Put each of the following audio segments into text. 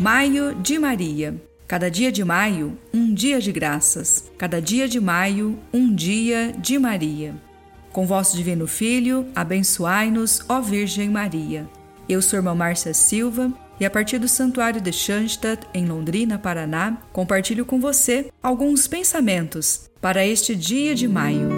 Maio de Maria. Cada dia de maio, um dia de graças. Cada dia de maio, um dia de Maria. Com vosso divino Filho, abençoai-nos, ó Virgem Maria. Eu sou irmã Márcia Silva e a partir do Santuário de Schanstatt, em Londrina, Paraná, compartilho com você alguns pensamentos para este dia de maio.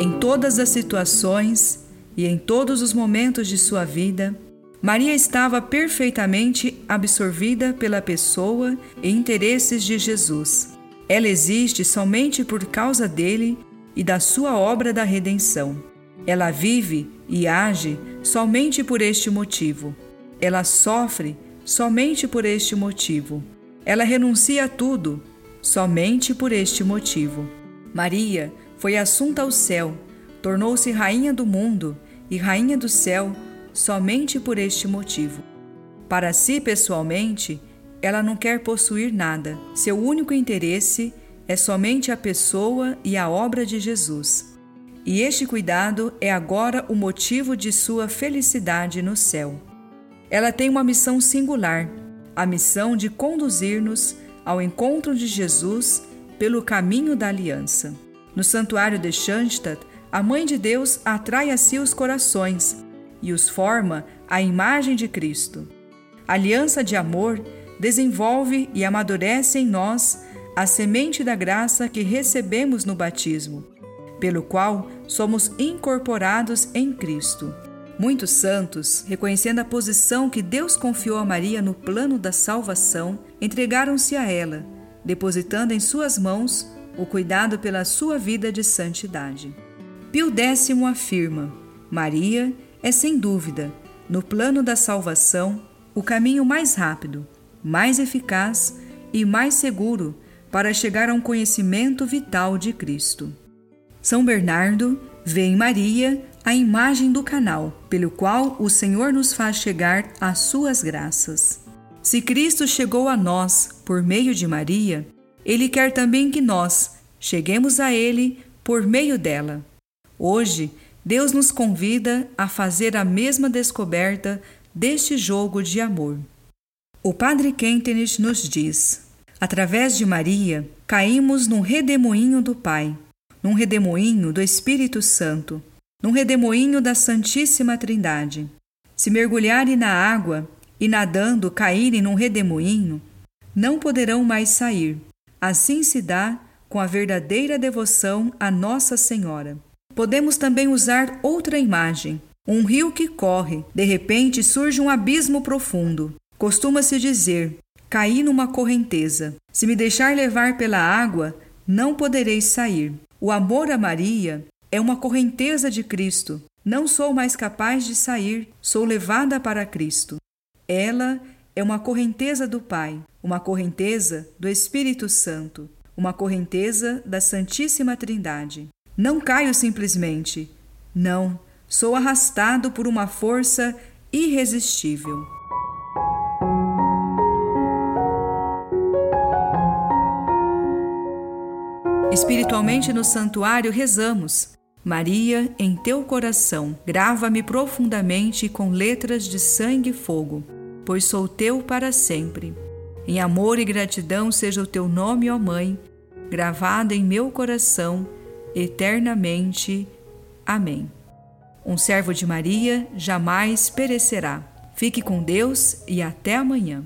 Em todas as situações e em todos os momentos de sua vida, Maria estava perfeitamente absorvida pela pessoa e interesses de Jesus. Ela existe somente por causa dele e da sua obra da redenção. Ela vive e age somente por este motivo. Ela sofre somente por este motivo. Ela renuncia a tudo somente por este motivo. Maria foi assunta ao céu, tornou-se rainha do mundo e rainha do céu somente por este motivo. Para si, pessoalmente, ela não quer possuir nada. Seu único interesse é somente a pessoa e a obra de Jesus. E este cuidado é agora o motivo de sua felicidade no céu. Ela tem uma missão singular, a missão de conduzir-nos ao encontro de Jesus pelo caminho da aliança. No santuário de Schanstatt, a Mãe de Deus atrai a si os corações e os forma à imagem de Cristo. A aliança de amor desenvolve e amadurece em nós a semente da graça que recebemos no batismo, pelo qual somos incorporados em Cristo. Muitos santos, reconhecendo a posição que Deus confiou a Maria no plano da salvação, entregaram-se a ela, depositando em suas mãos o cuidado pela sua vida de santidade. Pio X afirma: Maria é sem dúvida, no plano da salvação, o caminho mais rápido, mais eficaz e mais seguro para chegar a um conhecimento vital de Cristo. São Bernardo vê em Maria a imagem do canal pelo qual o Senhor nos faz chegar às suas graças. Se Cristo chegou a nós por meio de Maria, ele quer também que nós cheguemos a Ele por meio dela. Hoje, Deus nos convida a fazer a mesma descoberta deste jogo de amor. O Padre Kentenich nos diz: através de Maria, caímos num redemoinho do Pai, num redemoinho do Espírito Santo, num redemoinho da Santíssima Trindade. Se mergulharem na água e nadando caírem num redemoinho, não poderão mais sair, Assim se dá com a verdadeira devoção a Nossa Senhora. Podemos também usar outra imagem. Um rio que corre, de repente surge um abismo profundo. Costuma-se dizer: caí numa correnteza. Se me deixar levar pela água, não poderei sair. O amor a Maria é uma correnteza de Cristo. Não sou mais capaz de sair, sou levada para Cristo. Ela é uma correnteza do Pai, uma correnteza do Espírito Santo, uma correnteza da Santíssima Trindade. Não caio simplesmente. Não, sou arrastado por uma força irresistível. Espiritualmente no santuário rezamos. Maria, em teu coração, grava-me profundamente com letras de sangue e fogo pois sou teu para sempre. Em amor e gratidão seja o teu nome, ó Mãe, gravado em meu coração eternamente. Amém. Um servo de Maria jamais perecerá. Fique com Deus e até amanhã.